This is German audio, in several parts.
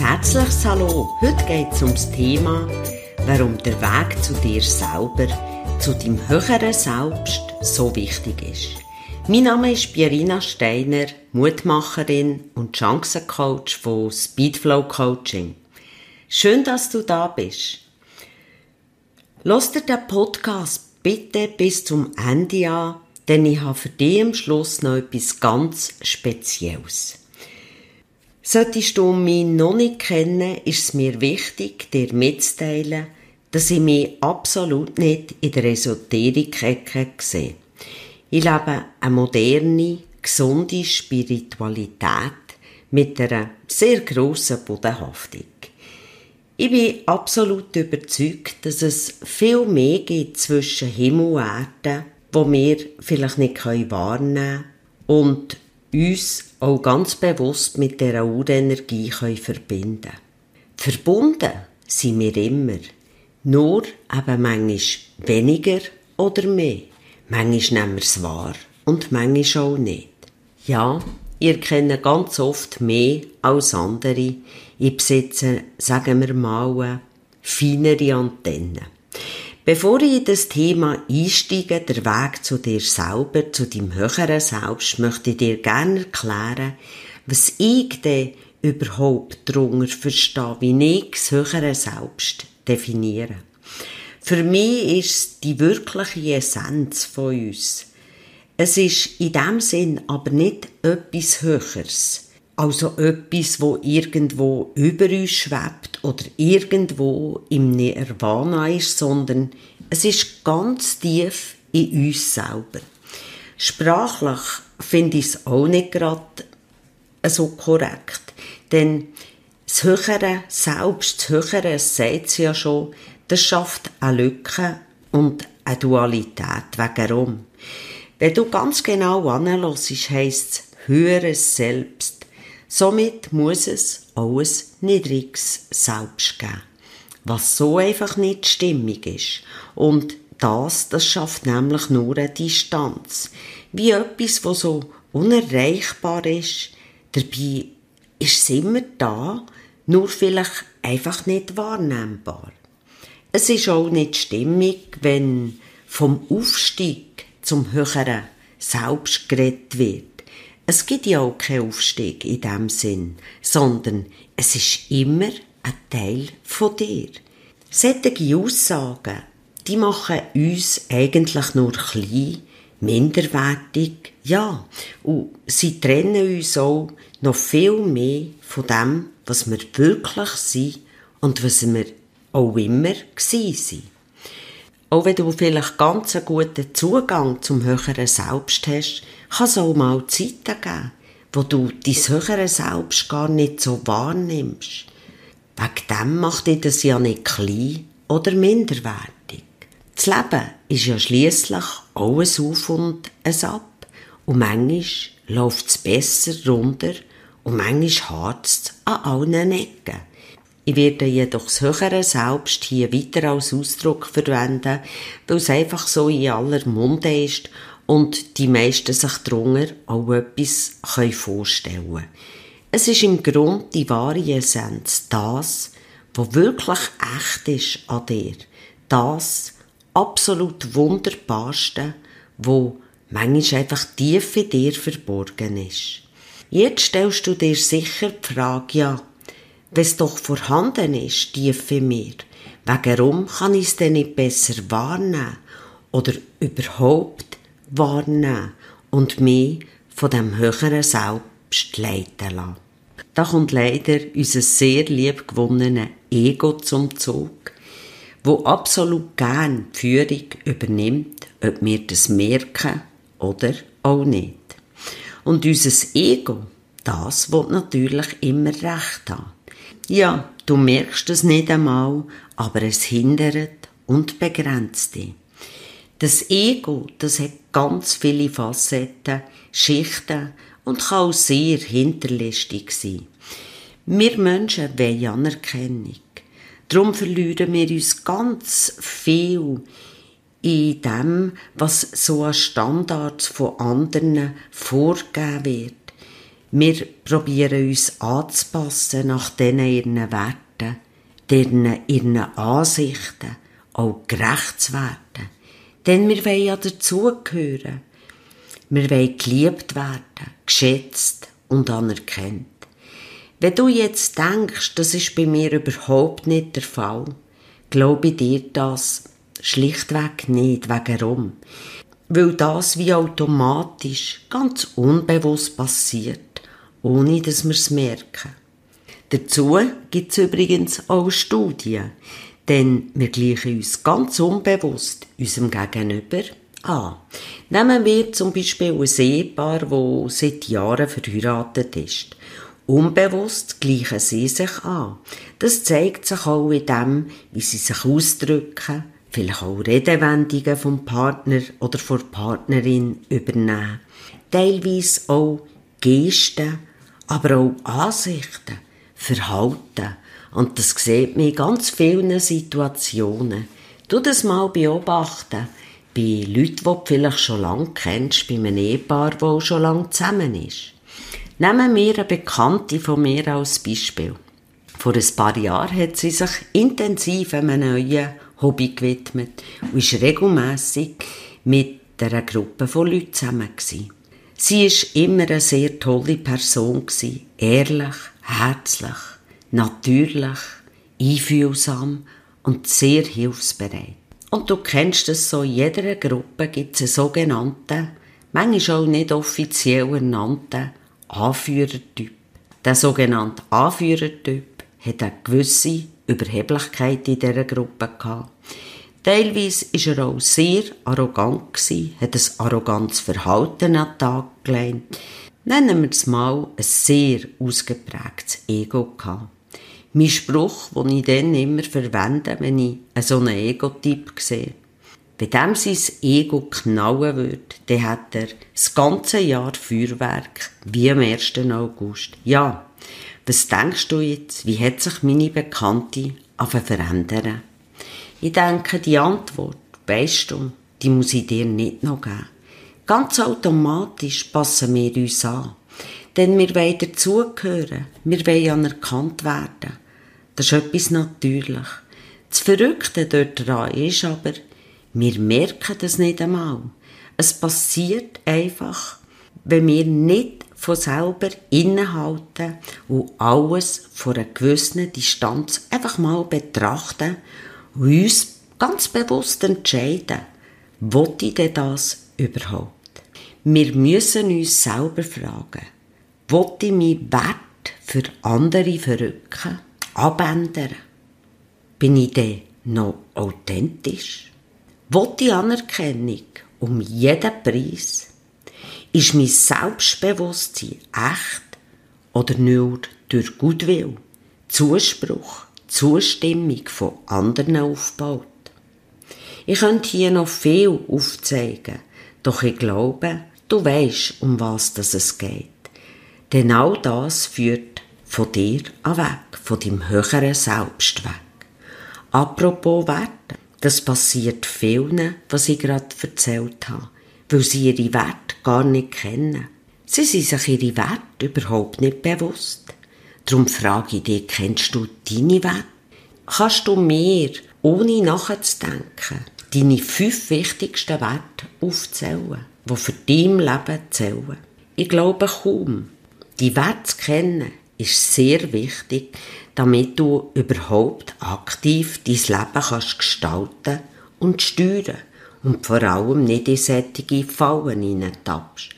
herzliches Hallo. Heute geht es ums Thema, warum der Weg zu dir selber, zu deinem höheren Selbst so wichtig ist. Mein Name ist Pierina Steiner, Mutmacherin und Chancencoach von Speedflow Coaching. Schön, dass du da bist. Lass dir den Podcast bitte bis zum Ende an, denn ich habe für dich am Schluss noch etwas ganz Spezielles. Solltest du mich noch nicht kennen, ist es mir wichtig, dir mitzuteilen, dass ich mich absolut nicht in der Esoterik-Ecke sehe. Ich lebe eine moderne, gesunde Spiritualität mit einer sehr grossen Bodenhaftung. Ich bin absolut überzeugt, dass es viel mehr gibt zwischen Himmel und Erde, wo wir vielleicht nicht wahrnehmen können und uns auch ganz bewusst mit der Urenergie verbinden können. Verbunden sind wir immer. Nur eben manchmal weniger oder mehr. Manchmal nehmen wir es wahr und manchmal auch nicht. Ja, ihr kennt ganz oft mehr als andere. Ich besitze, sagen wir mal, feinere Antennen. Bevor ich in das Thema einsteige, der Weg zu dir selber, zu deinem höheren Selbst, möchte ich dir gerne erklären, was ich denn überhaupt darunter verstehe, wie ich das höhere Selbst definiere. Für mich ist es die wirkliche Essenz von uns. Es ist in dem Sinn aber nicht etwas Höheres. Also etwas, wo irgendwo über uns schwebt oder irgendwo im Nirvana ist, sondern es ist ganz tief in uns selber. Sprachlich finde ich es auch nicht gerade so korrekt, denn das höhere Selbst, das höhere sagt es ja schon, das schafft eine Lücke und eine Dualität. Warum? Wenn du ganz genau anhörst, heisst es höheres Selbst. Somit muss es auch ein niedriges Selbst geben. Was so einfach nicht stimmig ist. Und das, das schafft nämlich nur eine Distanz. Wie etwas, was so unerreichbar ist. Dabei ist es immer da, nur vielleicht einfach nicht wahrnehmbar. Es ist auch nicht stimmig, wenn vom Aufstieg zum höheren Selbst geredet wird. Es gibt ja auch keinen Aufstieg in dem Sinn, sondern es ist immer ein Teil von dir. Solche Aussagen, die machen uns eigentlich nur klein, minderwertig, ja, und sie trennen uns auch noch viel mehr von dem, was wir wirklich sind und was wir auch immer sind. Auch wenn du vielleicht ganz einen guten Zugang zum höheren Selbst hast, kann es auch mal Zeiten geben, wo du dein höhere Selbst gar nicht so wahrnimmst. Wegen dem macht dir das ja nicht klein oder minderwertig. Das Leben ist ja schliesslich auch ein Auf und ein Ab. Und manchmal läuft es besser runter und manchmal hart es an allen Ecken. Ich werde jedoch das höhere Selbst hier weiter als Ausdruck verwenden, weil es einfach so in aller Munde ist und die meisten sich darunter auch etwas vorstellen können. Es ist im Grund die wahre Essenz, das, was wirklich echt ist an dir. Das absolut Wunderbarste, wo manchmal einfach tief in dir verborgen ist. Jetzt stellst du dir sicher die Frage, ja, es doch vorhanden ist, tief in mir, warum kann ich es denn nicht besser wahrnehmen oder überhaupt wahrnehmen und mich von dem höheren Selbst leiten lassen? Da kommt leider unser sehr lieb gewonnene Ego zum Zug, wo absolut gern die Führung übernimmt, ob wir das merken oder auch nicht. Und unser Ego, das wird natürlich immer recht haben. Ja, du merkst es nicht einmal, aber es hindert und begrenzt dich. Das Ego, das hat ganz viele Facetten, Schichten und kann auch sehr hinterlistig sein. Wir Menschen wollen Anerkennung. Darum verlieren wir uns ganz viel in dem, was so an Standards von anderen vorgegeben wird. Wir probieren uns anzupassen nach denen ihren Werten, deren ihren Ansichten, auch gerecht zu werden. Denn wir wollen ja dazugehören. Wir wollen geliebt werden, geschätzt und anerkannt. Wenn du jetzt denkst, das ist bei mir überhaupt nicht der Fall, glaube dir das schlichtweg nicht. Warum? Weil das wie automatisch, ganz unbewusst passiert, ohne dass wir es merken. Dazu gibt es übrigens auch Studien, denn wir gleichen uns ganz unbewusst unserem Gegenüber an. Nehmen wir zum Beispiel ein Ehepaar, das seit Jahren verheiratet ist. Unbewusst gleichen sie sich an. Das zeigt sich auch in dem, wie sie sich ausdrücken, vielleicht auch Redewendungen vom Partner oder von der Partnerin übernehmen. Teilweise auch Gesten, aber auch Ansichten, Verhalten. Und das sieht man in ganz vielen Situationen. Du das mal beobachten. Bei Leuten, die du vielleicht schon lange kennst, bei einem Ehepaar, das auch schon lange zusammen ist. Nehmen wir eine Bekannte von mir als Beispiel. Vor ein paar Jahren hat sie sich intensiv einem neuen Hobby gewidmet und ist regelmässig mit einer Gruppe von Leuten zusammen. Gewesen. Sie war immer eine sehr tolle Person, ehrlich, herzlich, natürlich, einfühlsam und sehr hilfsbereit. Und du kennst es so, in jeder Gruppe gibt es einen sogenannten, manchmal auch nicht offiziell ernannten Anführertyp. Der sogenannte Anführertyp hat eine gewisse Überheblichkeit in dieser Gruppe gehabt. Teilweise war er auch sehr arrogant, hat ein arrogantes Verhalten an den Tag gelegt. Nennen wir es mal ein sehr ausgeprägtes Ego gehabt. Mein Spruch, den ich dann immer verwende, wenn ich so einen Ego-Typ sehe. Wenn dem sein Ego knallen würde, dann hat er das ganze Jahr Feuerwerk, wie am 1. August. Ja, was denkst du jetzt, wie hat sich meine Bekannte verändern? Ich denke, die Antwort, weißt du, die muss ich dir nicht noch geben. Ganz automatisch passen wir uns an. Denn wir wollen dazugehören. Wir wollen anerkannt werden. Das ist etwas natürlich. Das Verrückte dort dran ist aber, wir merken das nicht einmal. Es passiert einfach, wenn wir nicht von selber innehalten und alles von einer gewissen Distanz einfach mal betrachten und uns ganz bewusst entscheiden, wollte ich denn das überhaupt? Wir müssen uns selber fragen, wollte ich meinen Wert für andere verrücken, abändern? Bin ich denn noch authentisch? Will die Anerkennung um jeden Preis? Ist mein Selbstbewusstsein echt oder nur durch Gutwill, Zuspruch, Zustimmung von anderen aufgebaut? Ich könnte hier noch viel aufzeigen, doch ich glaube, du weißt, um was es geht. Denn all das führt von dir weg, von deinem höheren Selbst weg. Apropos Werte. Das passiert vielen, was ich gerade erzählt habe, weil sie ihre Werte gar nicht kennen. Sie sind sich ihre Werte überhaupt nicht bewusst. Darum frage ich dich, kennst du deine Werte? Kannst du mir, ohne nachzudenken, deine fünf wichtigsten Werte aufzählen, die für dein Leben zählen? Ich glaube kaum. Die Werte zu kennen, ist sehr wichtig, damit du überhaupt aktiv dein Leben kannst gestalten und steuern und vor allem nicht in solche Fallen hineintappst.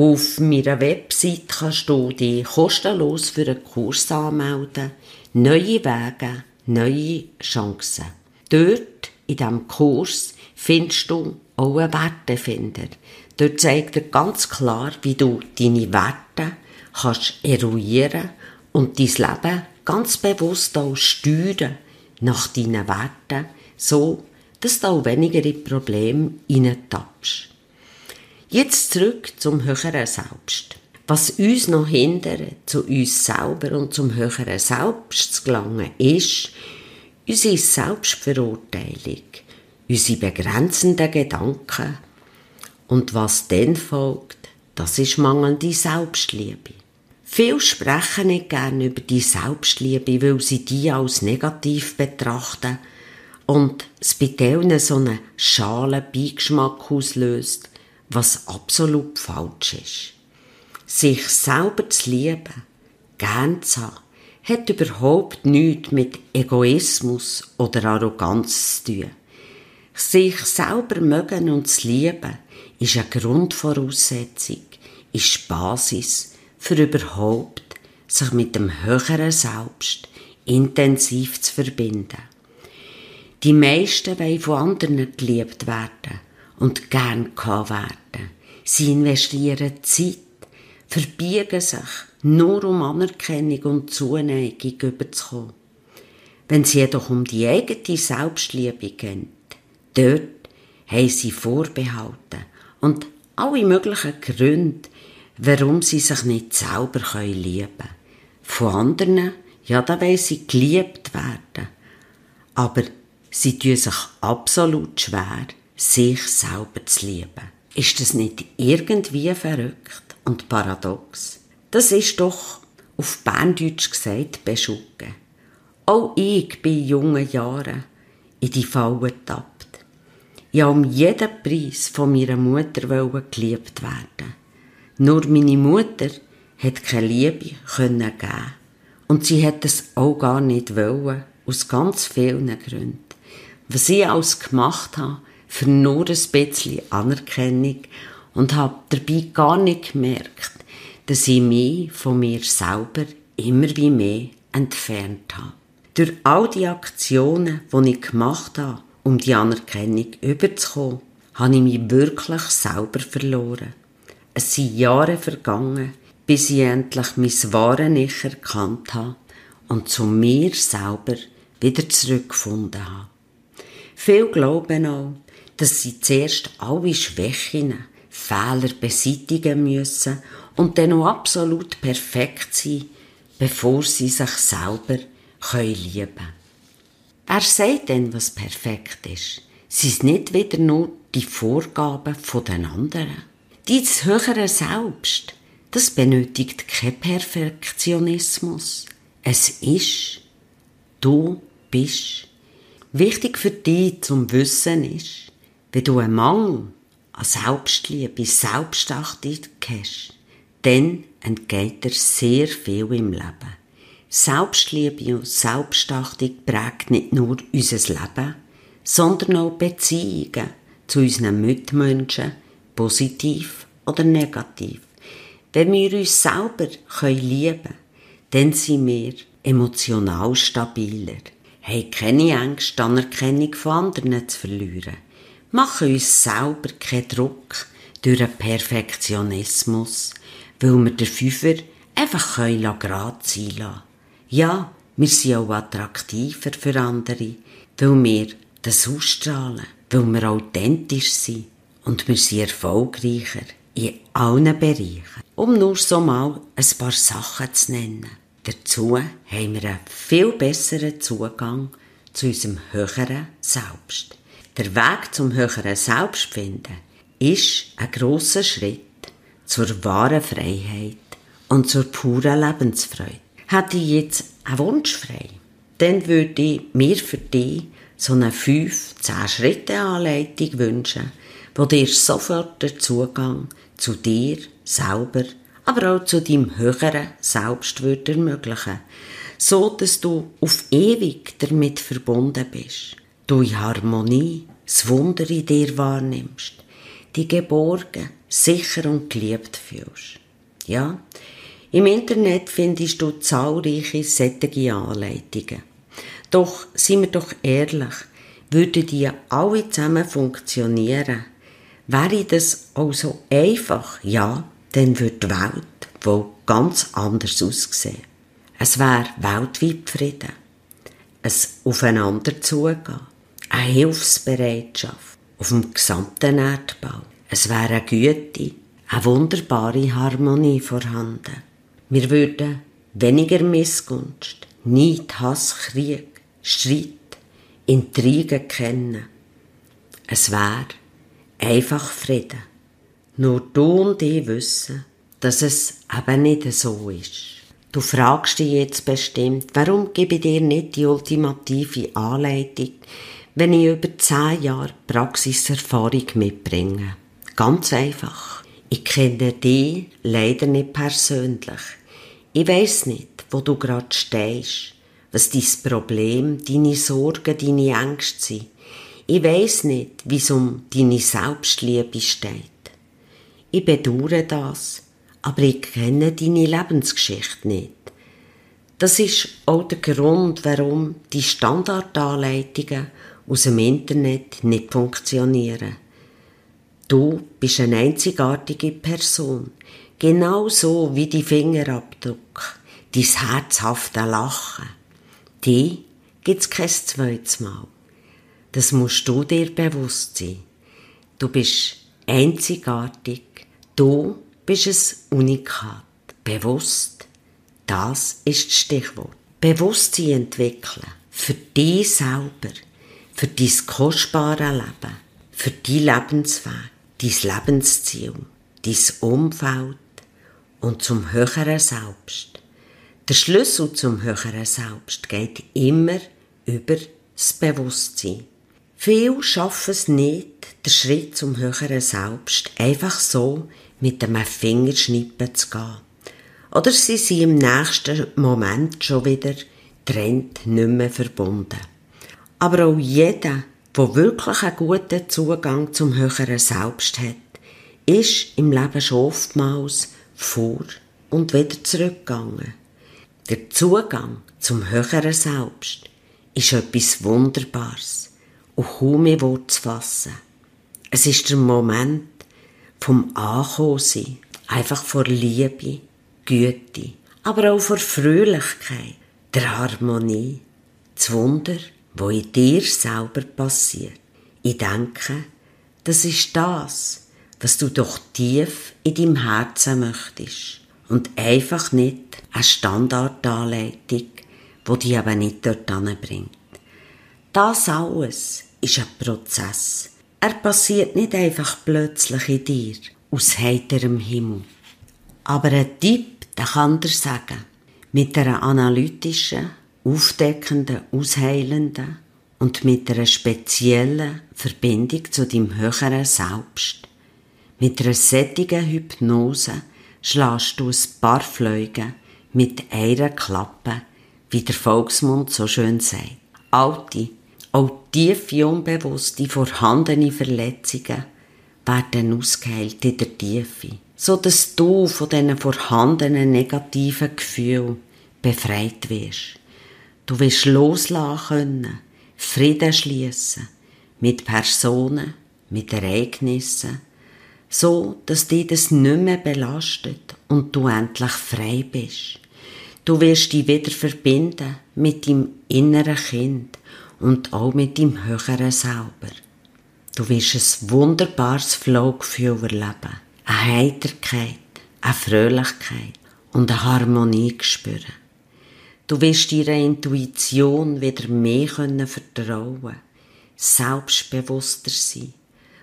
Auf meiner Website kannst du dich kostenlos für einen Kurs anmelden. Neue Wege, neue Chancen. Dort, in diesem Kurs, findest du auch einen Wertefinder. Dort zeigt er ganz klar, wie du deine Werte kannst eruieren und dein Leben ganz bewusst auch steuern nach deinen Werten, so dass du auch weniger in Probleme tappst. Jetzt zurück zum höheren Selbst. Was uns noch hindert, zu uns selber und zum höheren Selbst zu gelangen, ist unsere Selbstverurteilung, unsere begrenzenden Gedanken. Und was dann folgt, das ist mangelnde Selbstliebe. Viele sprechen nicht gerne über die Selbstliebe, weil sie die als negativ betrachten und es bei denen so einen schalen Beigeschmack auslöst, was absolut falsch ist. Sich selber zu lieben, gern zu haben, hat überhaupt nichts mit Egoismus oder Arroganz zu tun. Sich selber mögen und zu lieben, ist eine Grundvoraussetzung, ist Basis für überhaupt sich mit dem höheren Selbst intensiv zu verbinden. Die meisten wollen von anderen geliebt werden und gern gehabt werden. Sie investieren Zeit, verbiegen sich, nur um Anerkennung und Zuneigung überzukommen. Wenn es jedoch um die eigene Selbstliebe geht, dort haben sie Vorbehalte und alle möglichen Gründe, warum sie sich nicht selber lieben können. Von anderen, ja, da wollen sie geliebt werden. Aber sie tun sich absolut schwer, sich selber zu lieben. Ist das nicht irgendwie verrückt und paradox? Das ist doch auf Berndeutsch gesagt beschuggen. Auch ich bin in jungen Jahren in die Falle getappt. Ich um jeden Preis von meiner Mutter geliebt werden. Nur meine Mutter hat keine Liebe können geben. Und sie hat es auch gar nicht wollen, aus ganz vielen Gründen. Was ich alles gemacht habe, für nur ein bisschen Anerkennung und habe dabei gar nicht gemerkt, dass ich mich von mir selber immer wie mehr entfernt habe. Durch all die Aktionen, die ich gemacht habe, um die Anerkennung überzukommen, habe ich mich wirklich selber verloren. Es sind Jahre vergangen, bis ich endlich mein wahres Ich erkannt habe und zu mir selber wieder zurückgefunden habe. Viele glauben auch, dass sie zuerst alle Schwächen, Fehler beseitigen müssen und dann auch absolut perfekt sein, bevor sie sich selber lieben können. Wer sagt denn, was perfekt ist? Sind es nicht wieder nur die Vorgaben den anderen? Dein höhere Selbst, das benötigt kein Perfektionismus. Es ist, du bist. Wichtig für dich zum Wissen ist, wenn du einen Mangel an Selbstliebe, Selbstachtung hast, dann entgeht dir sehr viel im Leben. Selbstliebe und Selbstachtung prägt nicht nur unser Leben, sondern auch Beziehungen zu unseren Mitmenschen, positiv oder negativ. Wenn wir uns selber lieben können, dann sind wir emotional stabiler, haben keine Ängste, Anerkennung von anderen zu verlieren, machen uns selber keinen Druck durch einen Perfektionismus, weil wir den Fünfer einfach gerade sein lassen. Ja, wir sind auch attraktiver für andere, weil wir das ausstrahlen, weil wir authentisch sind und wir sind erfolgreicher in allen Bereichen. Um nur so mal ein paar Sachen zu nennen. Dazu haben wir einen viel besseren Zugang zu unserem höheren Selbst. Der Weg zum höheren Selbst finden ist ein grosser Schritt zur wahren Freiheit und zur puren Lebensfreude. Hätte ich jetzt einen Wunsch frei, dann würde ich mir für dich so eine 5-10-Schritte-Anleitung wünschen, wo dir sofort den Zugang zu dir selber, aber auch zu deinem höheren Selbst würde ermöglichen, so dass du auf ewig damit verbunden bist, du in Harmonie das Wunder in dir wahrnimmst, die geborgen, sicher und geliebt fühlst. Ja, im Internet findest du zahlreiche sättige Anleitungen. Doch, sind wir doch ehrlich, würden die alle zusammen funktionieren, wäre das auch so einfach, ja, dann würde die Welt wohl ganz anders aussehen. Es wäre weltweit Frieden, ein Aufeinander zugehen, eine Hilfsbereitschaft auf dem gesamten Erdbau. Es wäre eine Güte, eine wunderbare Harmonie vorhanden. Wir würden weniger Missgunst, Neid, Hass, Krieg, Streit, Intrigen kennen. Es wäre einfach Frieden. Nur du und ich wissen, dass es eben nicht so ist. Du fragst dich jetzt bestimmt, warum gebe ich dir nicht die ultimative Anleitung, wenn ich über zehn Jahre Praxiserfahrung mitbringe? Ganz einfach. Ich kenne dich leider nicht persönlich. Ich weiß nicht, wo du gerade stehst, was dein Problem, deine Sorgen, deine Ängste sind. Ich weiß nicht, wie es um deine Selbstliebe steht. Ich bedauere das, aber ich kenne deine Lebensgeschichte nicht. Das ist auch der Grund, warum die Standardanleitungen aus dem Internet nicht funktionieren. Du bist eine einzigartige Person, genauso wie die Fingerabdruck, dein herzhafte Lachen. Die gibt's kein zweites Mal. Das musst du dir bewusst sein. Du bist einzigartig. Du bist ein Unikat. Bewusst. Das ist das Stichwort. Bewusstsein entwickeln. Für dich selber. Für dein kostbare Leben. Für dein Lebensweg. Dein Lebensziel. Dein Umfeld. Und zum höheren Selbst. Der Schlüssel zum höheren Selbst geht immer über das Bewusstsein. Viele schaffen es nicht, den Schritt zum höheren Selbst einfach so mit einem Fingerschnippen zu gehen. Oder sie sind im nächsten Moment schon wieder trennt nicht mehr verbunden. Aber auch jeder, der wirklich einen guten Zugang zum höheren Selbst hat, ist im Leben schon oftmals vor und wieder zurückgegangen. Der Zugang zum höheren Selbst ist etwas Wunderbares und kaum mehr Wort zu fassen. Es ist der Moment vom Ankommensein, einfach vor Liebe, Güte, aber auch vor Fröhlichkeit, der Harmonie, das Wunder, wo in dir selber passiert. Ich denke, das ist das, was du doch tief in deinem Herzen möchtest und einfach nicht eine Standardanleitung, die dich aber nicht dort bringt. Das alles ist ein Prozess. Er passiert nicht einfach plötzlich in dir, aus heiterem Himmel. Aber ein Tipp, der kann dir sagen, mit einer analytischen, aufdeckenden, ausheilenden und mit einer speziellen Verbindung zu deinem höheren Selbst. Mit einer sättigen Hypnose schlägst du ein paar Flüge mit einer Klappe, wie der Volksmund so schön sagt. Alte, auch tiefe, unbewusste, vorhandene Verletzungen werden ausgeheilt in der Tiefe, so dass du von diesen vorhandenen negativen Gefühlen befreit wirst. Du wirst loslassen können, Frieden schließen mit Personen, mit Ereignissen, so dass dich das nicht mehr belastet und du endlich frei bist. Du wirst dich wieder verbinden mit deinem inneren Kind und auch mit deinem höheren Selber. Du wirst ein wunderbares Flowgefühl erleben, eine Heiterkeit, eine Fröhlichkeit und eine Harmonie spüren. Du wirst deiner Intuition wieder mehr vertrauen können selbstbewusster sein,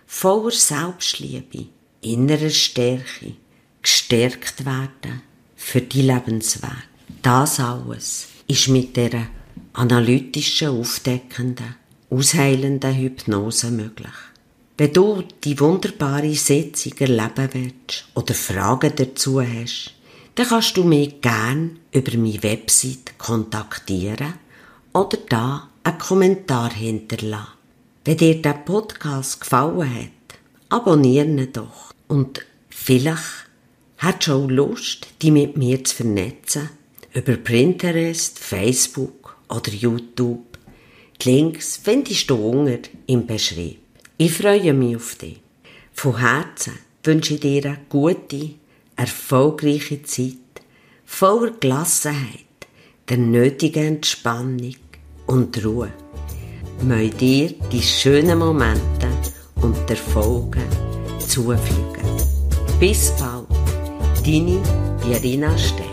voller Selbstliebe, innerer Stärke, gestärkt werden für die Lebensweg. Das alles ist mit der analytischen, aufdeckenden, ausheilenden Hypnose möglich. Wenn du die wunderbare Sitzung erleben willst oder Fragen dazu hast, dann kannst du mich gerne über meine Website kontaktieren oder da einen Kommentar hinterlassen. Wenn dir der Podcast gefallen hat, abonniere ihn doch. Und vielleicht hast du auch Lust, dich mit mir zu vernetzen über Pinterest, Facebook oder YouTube. Die Links findest du unten im Beschrieb. Ich freue mich auf dich. Von Herzen wünsche ich dir eine gute, erfolgreiche Zeit, voller Gelassenheit, der nötigen Entspannung und Ruhe. Möge dir die schönen Momente und Erfolge zufliegen. Bis bald, deine Irina Stein.